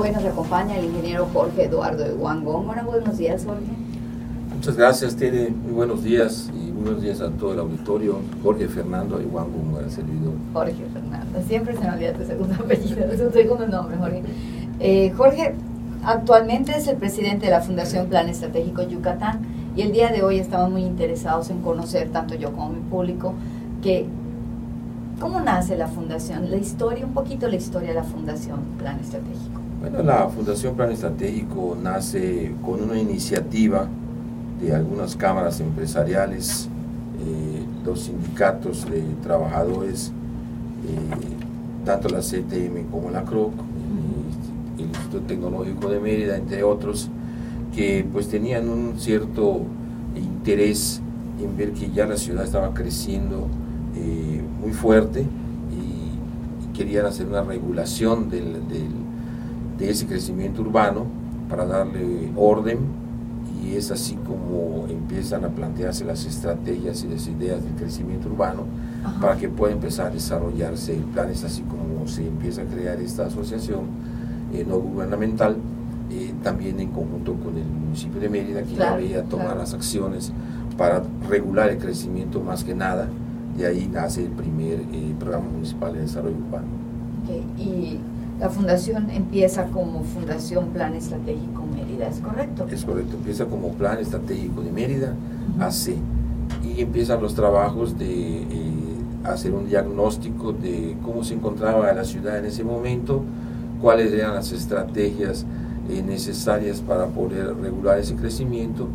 Hoy nos acompaña el ingeniero Jorge Eduardo de Wangong. Bueno, buenos días, Jorge. Muchas gracias, tiene muy buenos días y buenos días a todo el auditorio. Jorge Fernando de Wangong, el servidor. Jorge Fernando, siempre se me olvida tu segundo apellido, tu segundo nombre, Jorge. Eh, Jorge, actualmente es el presidente de la Fundación Plan Estratégico Yucatán y el día de hoy estamos muy interesados en conocer, tanto yo como mi público, que cómo nace la fundación, la historia, un poquito la historia de la Fundación Plan Estratégico. Bueno, la Fundación Plan Estratégico nace con una iniciativa de algunas cámaras empresariales, eh, los sindicatos de trabajadores, eh, tanto la CTM como la CROC, el Instituto Tecnológico de Mérida, entre otros, que pues tenían un cierto interés en ver que ya la ciudad estaba creciendo eh, muy fuerte y, querían hacer una regulación del de ese crecimiento urbano para darle orden y es así como empiezan a plantearse las estrategias y las ideas del crecimiento urbano para que pueda empezar a desarrollarse el plan, es así como se empieza a crear esta asociación eh, no gubernamental, eh, también en conjunto con el municipio de Mérida, que ya veía tomar las acciones para regular el crecimiento más que nada, y ahí nace el primer eh, programa municipal de desarrollo urbano. Y la fundación empieza como Fundación Plan Estratégico Mérida, ¿es correcto? Es correcto, empieza como Plan Estratégico de Mérida, AC, y empiezan los trabajos de eh, hacer un diagnóstico de cómo se encontraba la ciudad en ese momento, cuáles eran las estrategias eh, necesarias para poder regular ese crecimiento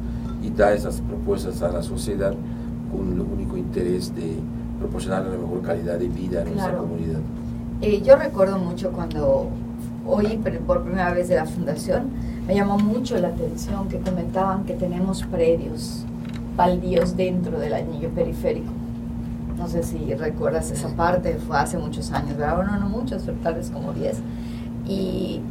y dar esas propuestas a la sociedad con el único interés de proporcionar la mejor calidad de vida en nuestra comunidad. Eh, yo recuerdo mucho cuando oí por primera vez de la fundación, me llamó mucho la atención que comentaban que tenemos predios baldíos dentro del anillo periférico. No sé si recuerdas esa parte, fue hace muchos años, ¿verdad? Bueno, no muchos, pero tal vez como 10. Y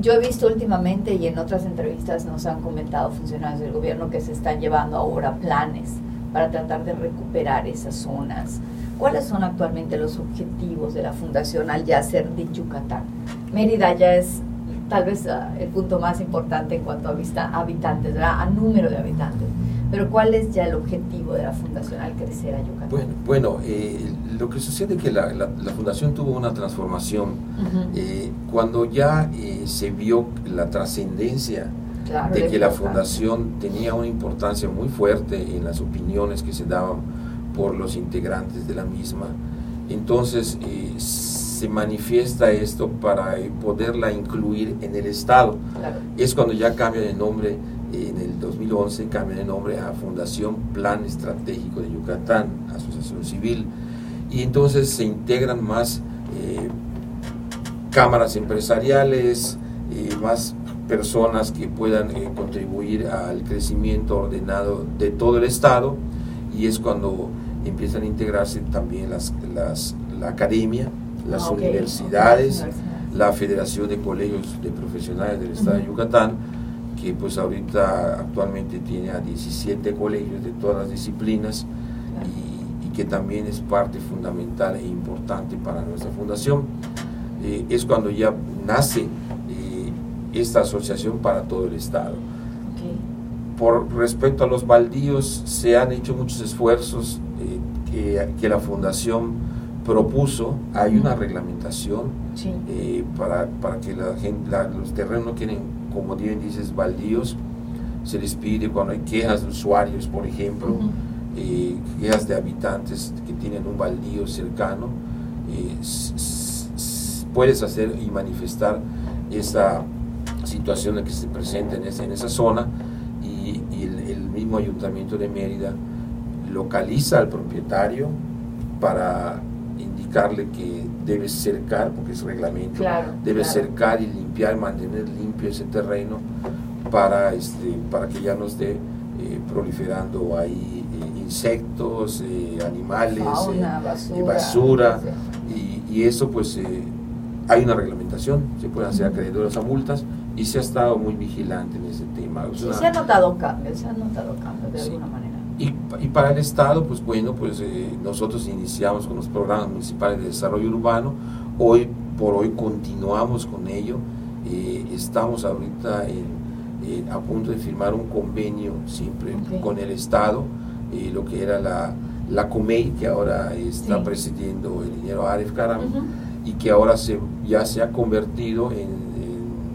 yo he visto últimamente y en otras entrevistas nos han comentado funcionarios del gobierno que se están llevando ahora planes para tratar de recuperar esas zonas ¿Cuáles son actualmente los objetivos de la Fundación al ya ser de Yucatán? Mérida ya es tal vez ah, el punto más importante en cuanto a vista, habitantes, a número de habitantes. Pero ¿cuál es ya el objetivo de la Fundación al crecer a Yucatán? Bueno, bueno eh, lo que sucede es que la, Fundación tuvo una transformación. Eh, cuando ya eh, se vio la trascendencia de que la Fundación tenía una importancia muy fuerte en las opiniones que se daban por los integrantes de la misma. Entonces eh, se manifiesta esto para poderla incluir en el Estado. Es cuando ya cambia de nombre, en el 2011 cambia de nombre a Fundación Plan Estratégico de Yucatán, Asociación Civil, y entonces se integran más eh, cámaras empresariales, eh, más personas que puedan contribuir al crecimiento ordenado de todo el Estado, y es cuando empiezan a integrarse también las, las la academia, las ah, universidades, la Federación de Colegios de Profesionales del Estado de Yucatán, que pues ahorita actualmente tiene a 17 colegios de todas las disciplinas y, que también es parte fundamental e importante para nuestra fundación. Eh, es cuando ya nace eh, esta asociación para todo el Estado. Por respecto a los baldíos, se han hecho muchos esfuerzos que, la fundación propuso, hay una reglamentación eh, para, para, que la gente, los terrenos no queden, como bien dices, baldíos. Se les pide cuando hay quejas de usuarios, por ejemplo, eh, quejas de habitantes que tienen un baldío cercano, eh, puedes hacer y manifestar esa situación que se presenta en esa, en esa zona y, el mismo ayuntamiento de Mérida localiza al propietario para indicarle que debe cercar, porque es reglamento, debe cercar y limpiar, mantener limpio ese terreno para, este, para que ya no esté eh, proliferando ahí eh, insectos, eh, animales, basura, y, y, eso pues hay una reglamentación, se pueden hacer acreedores a multas y se ha estado muy vigilante en ese tema. se ha notado cambios, se ha notado cambios de alguna manera. Y, y, para el Estado, pues bueno, pues eh, nosotros iniciamos con los programas municipales de desarrollo urbano, hoy por hoy continuamos con ello. Eh, estamos ahorita a punto de firmar un convenio siempre con el Estado, lo que era la, la COMEI, que ahora está presidiendo el ingeniero Arif Karam, y que ahora se, ya se ha convertido en,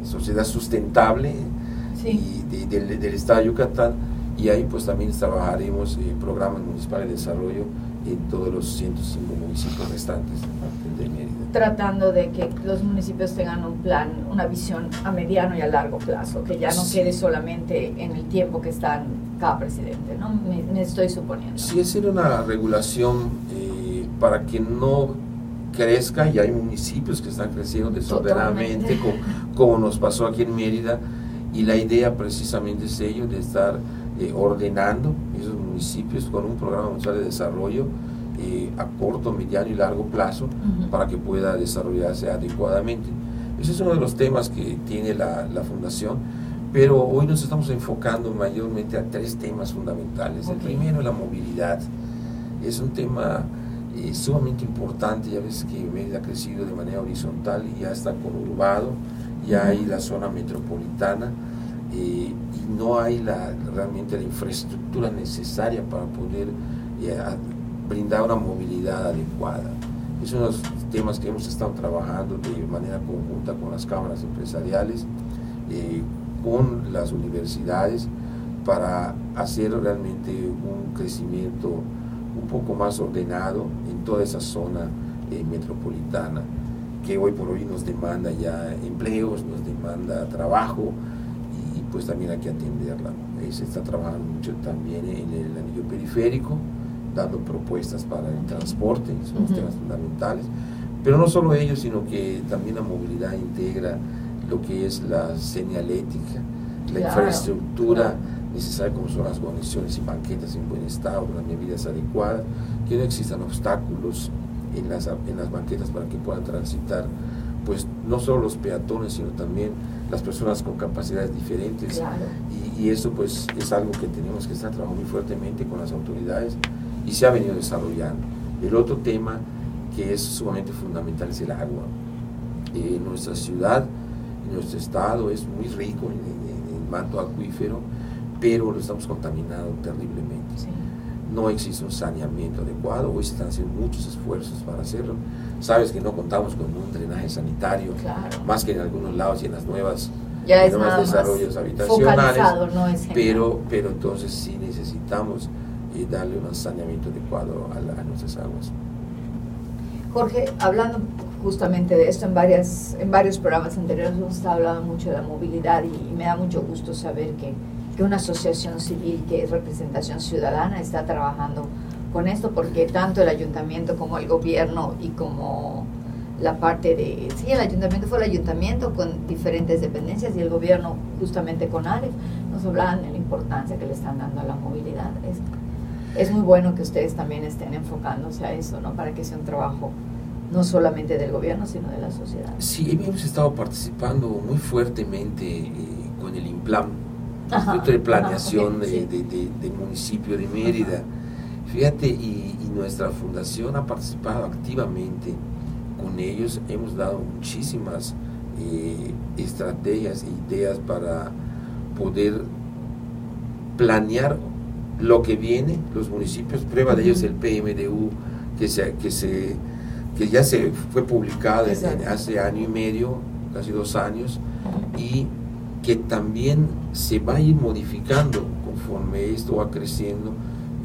sociedad sustentable y del, del Estado de Yucatán, y ahí pues también trabajaremos en programas municipales de desarrollo en todos los 105 municipios restantes de Mérida. Tratando de que los municipios tengan un plan, una visión a mediano y a largo plazo, que ya no quede solamente en el tiempo que están cada presidente, ¿no? Me, estoy suponiendo. Sí, es una regulación eh, para que no crezca, y hay municipios que están creciendo desordenadamente, como, como, nos pasó aquí en Mérida, y la idea precisamente es ello, de estar eh, ordenando esos municipios con un programa municipal de desarrollo eh, a corto, mediano y largo plazo para que pueda desarrollarse adecuadamente. Ese es uno de los temas que tiene la, la, Fundación, pero hoy nos estamos enfocando mayormente a tres temas fundamentales. El primero, la movilidad. Es un tema eh, sumamente importante, ya ves que Mérida ha crecido de manera horizontal y ya está conurbado, ya hay la zona metropolitana y no hay la, realmente la infraestructura necesaria para poder eh, brindar una movilidad adecuada. Es uno de los temas que hemos estado trabajando de manera conjunta con las cámaras empresariales, eh, con las universidades, para hacer realmente un crecimiento un poco más ordenado en toda esa zona eh, metropolitana, que hoy por hoy nos demanda ya empleos, nos demanda trabajo, pues también hay que atenderla. se está trabajando mucho también en el anillo periférico, dando propuestas para el transporte, son los temas fundamentales. Pero no solo ello, sino que también la movilidad integra lo que es la señalética, la infraestructura necesaria como son las conexiones y banquetas en buen estado, las medidas adecuadas, que no existan obstáculos en las, en las banquetas para que puedan transitar pues no solo los peatones, sino también las personas con capacidades diferentes. Y, eso pues es algo que tenemos que estar trabajando muy fuertemente con las autoridades y se ha venido desarrollando. El otro tema que es sumamente fundamental es el agua. Eh, nuestra ciudad, nuestro estado es muy rico en, el manto acuífero, pero lo estamos contaminando terriblemente. No existe un saneamiento adecuado, hoy se están haciendo muchos esfuerzos para hacerlo. Sabes que no contamos con un drenaje sanitario, más que en algunos lados y en las nuevas ya desarrollos habitacionales, pero, pero entonces sí necesitamos eh, darle un saneamiento adecuado a, nuestras aguas. Jorge, hablando justamente de esto en, varias, en varios programas anteriores, hemos estado hablando mucho de la movilidad y, me da mucho gusto saber que, que una asociación civil que es representación ciudadana está trabajando con esto porque tanto el ayuntamiento como el gobierno y como la parte de, sí, el ayuntamiento fue el ayuntamiento con diferentes dependencias y el gobierno justamente con AREF, nos hablaban de la importancia que le están dando a la movilidad. Es, es muy bueno que ustedes también estén enfocándose a eso, ¿no? Para que sea un trabajo no solamente del gobierno, sino de la sociedad. Sí, hemos estado participando muy fuertemente eh, con el IMPLAM, Instituto de Planeación del municipio de Mérida. Fíjate, y, nuestra fundación ha participado activamente con ellos, hemos dado muchísimas eh, estrategias e ideas para poder planear lo que viene, los municipios, prueba de ellos el PMDU que, se, que, se, que ya se fue publicado hace año y medio, casi dos años, y que también se va a ir modificando conforme esto va creciendo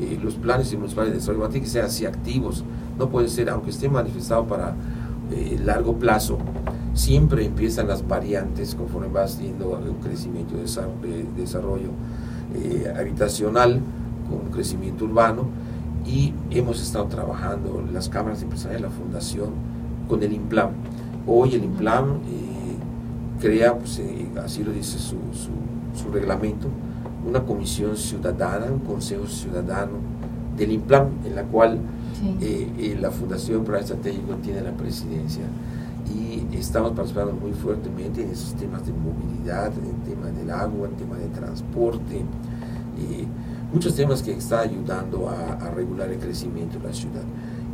eh, los planes municipales de desarrollo tienen que ser así activos, no puede ser, aunque esté manifestado para eh, largo plazo, siempre empiezan las variantes conforme va haciendo un crecimiento de desarrollo eh, habitacional con crecimiento urbano y hemos estado trabajando las cámaras empresariales, la fundación con el IMPLAM. Hoy el IMPLAM crea, pues, así lo dice su, su reglamento, una comisión ciudadana, un consejo ciudadano del IMPLAN, en la cual eh, eh, la Fundación para Estratégico tiene la presidencia. Y estamos participando muy fuertemente en esos temas de movilidad, en el tema del agua, en el tema de transporte, eh, muchos temas que están ayudando a, regular el crecimiento de la ciudad.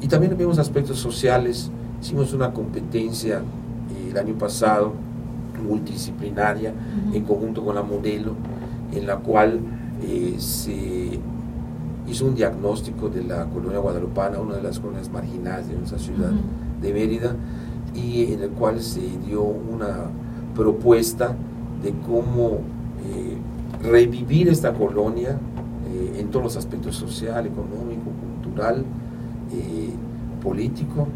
Y también vemos aspectos sociales. Hicimos una competencia el año pasado multidisciplinaria en conjunto con la modelo, en la cual eh, se hizo un diagnóstico de la colonia guadalupana, una de las colonias marginales de nuestra ciudad de Mérida, y en el cual se dio una propuesta de cómo eh, revivir esta colonia eh, en todos los aspectos social, económico, cultural, político,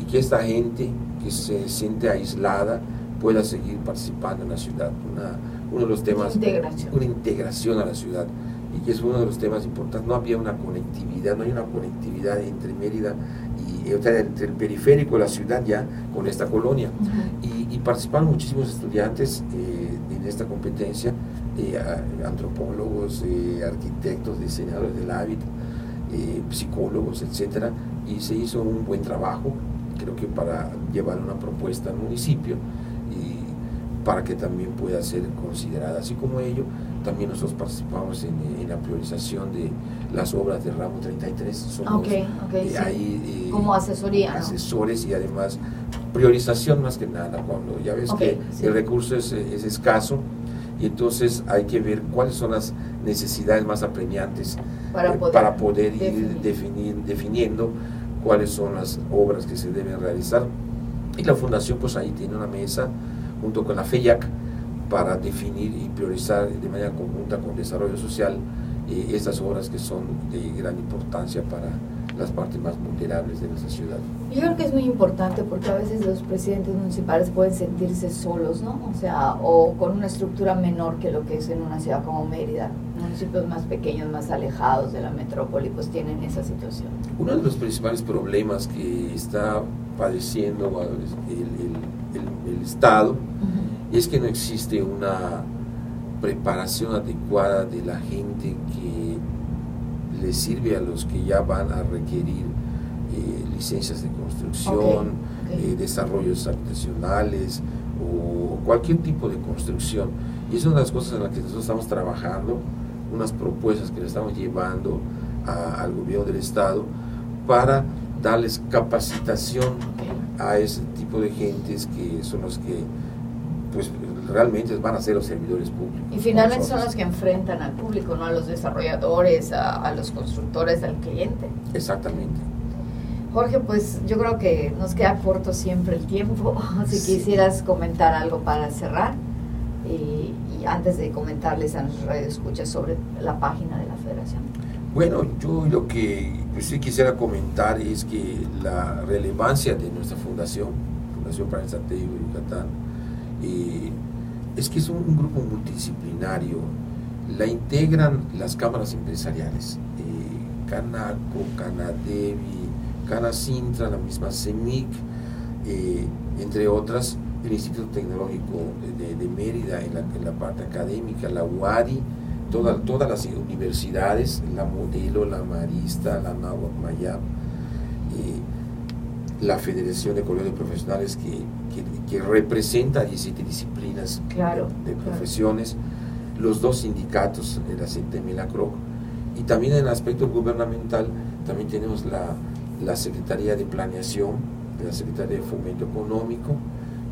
y que esta gente que se siente aislada pueda seguir participando en la ciudad. uno de los temas, integración. una integración a la ciudad y que es uno de los temas importantes. No había una conectividad, no hay una conectividad entre Mérida y entre el periférico de la ciudad ya con esta colonia. y, participaron muchísimos estudiantes eh, en esta competencia, eh, antropólogos, eh, arquitectos, diseñadores del hábito, psicólogos, etcétera, y se hizo un buen trabajo creo que para llevar una propuesta al municipio y para que también pueda ser considerada. Así como ello, también nosotros participamos en, la priorización de las obras de Ramo 33. Somos eh, ahí, eh, como asesoría. Asesores y además priorización más que nada, cuando ya ves que el recurso es, escaso y entonces hay que ver cuáles son las necesidades más apremiantes para eh, poder, para poder ir definir, definiendo cuáles son las obras que se deben realizar. Y la fundación pues ahí tiene una mesa junto con la FEIAC para definir y priorizar de manera conjunta con desarrollo social eh, estas obras que son de gran importancia para las partes más vulnerables de nuestra ciudad. Yo creo que es muy importante porque a veces los presidentes municipales pueden sentirse solos, ¿no? O sea, o con una estructura menor que lo que es en una ciudad como Mérida. Municipios más pequeños, más alejados de la metrópoli, pues tienen esa situación. Uno de los principales problemas que está padeciendo el, Estado es que no existe una preparación adecuada de la gente que le sirve a los que ya van a requerir eh, licencias de construcción, eh, desarrollos habitacionales o cualquier tipo de construcción. Y es una de las cosas en las que nosotros estamos trabajando, unas propuestas que le estamos llevando al gobierno del Estado para darles capacitación a ese tipo de gentes que son los que pues realmente van a ser los servidores públicos. Y finalmente son los que enfrentan al público, no a los desarrolladores, a, los constructores, al cliente. Exactamente. Jorge, pues yo creo que nos queda corto siempre el tiempo. Si quisieras comentar algo para cerrar y, antes de comentarles a nuestros radioescuchas sobre la página de la federación. Bueno, yo lo que pues, sí quisiera comentar es que la relevancia de nuestra fundación, Fundación para el Satélite de Yucatán, eh, es que es un, grupo multidisciplinario. La integran las cámaras empresariales, eh, Canaco, Canadevi, Canacintra, la misma CEMIC, eh, entre otras, el Instituto Tecnológico de, Mérida en la, parte académica, la UADI, todas las universidades, la Modelo, la Marista, la Nahuatl Mayab, eh, la Federación de Colegios Profesionales que que, representa 17 disciplinas de, profesiones, los dos sindicatos, la CENTEM y la CROC, y también en el aspecto gubernamental, también tenemos la, la Secretaría de Planeación, la Secretaría de Fomento Económico eh,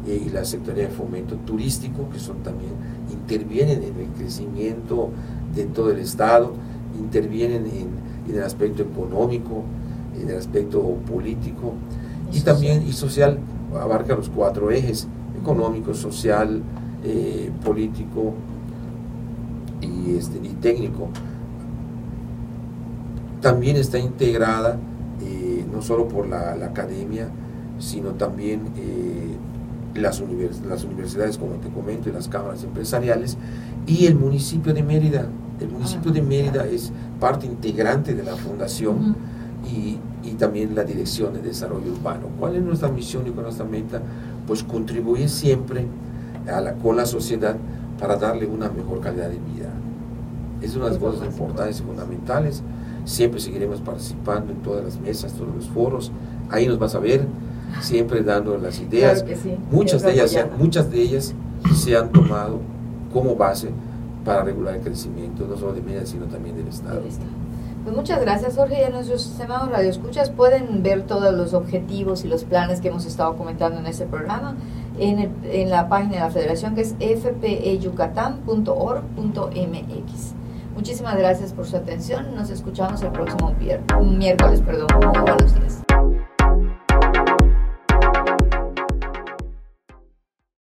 y la Secretaría de Fomento Turístico, que son también, intervienen en el crecimiento de todo el Estado, intervienen en, en el aspecto económico, en el aspecto político y, también y social abarca los cuatro ejes, económico, social, eh, político y, este, y técnico. También está integrada eh, no solo por la, academia, sino también eh, las, las universidades, como te comento, y las cámaras empresariales, y el municipio de Mérida. El municipio de ah, Mérida es parte integrante de la fundación y, y también la Dirección de Desarrollo Urbano. ¿Cuál es nuestra misión y cuál nuestra meta? Pues contribuir siempre a la, con la sociedad para darle una mejor calidad de vida. Es una de las cosas importantes y fundamentales. Siempre seguiremos participando en todas las mesas, todos los foros. Ahí nos vas a ver, siempre dando las ideas. muchas, de ellas, muchas de ellas se han tomado como base para regular el crecimiento, no solo de Mérida, sino también del Estado. Pues muchas gracias, Jorge. Ya nuestros estimados radioescuchas pueden ver todos los objetivos y los planes que hemos estado comentando en este programa en, en la página de la federación que es fpeyucatán.org.mx. Muchísimas gracias por su atención. Nos escuchamos el próximo miércoles. Perdón. Muy buenos días.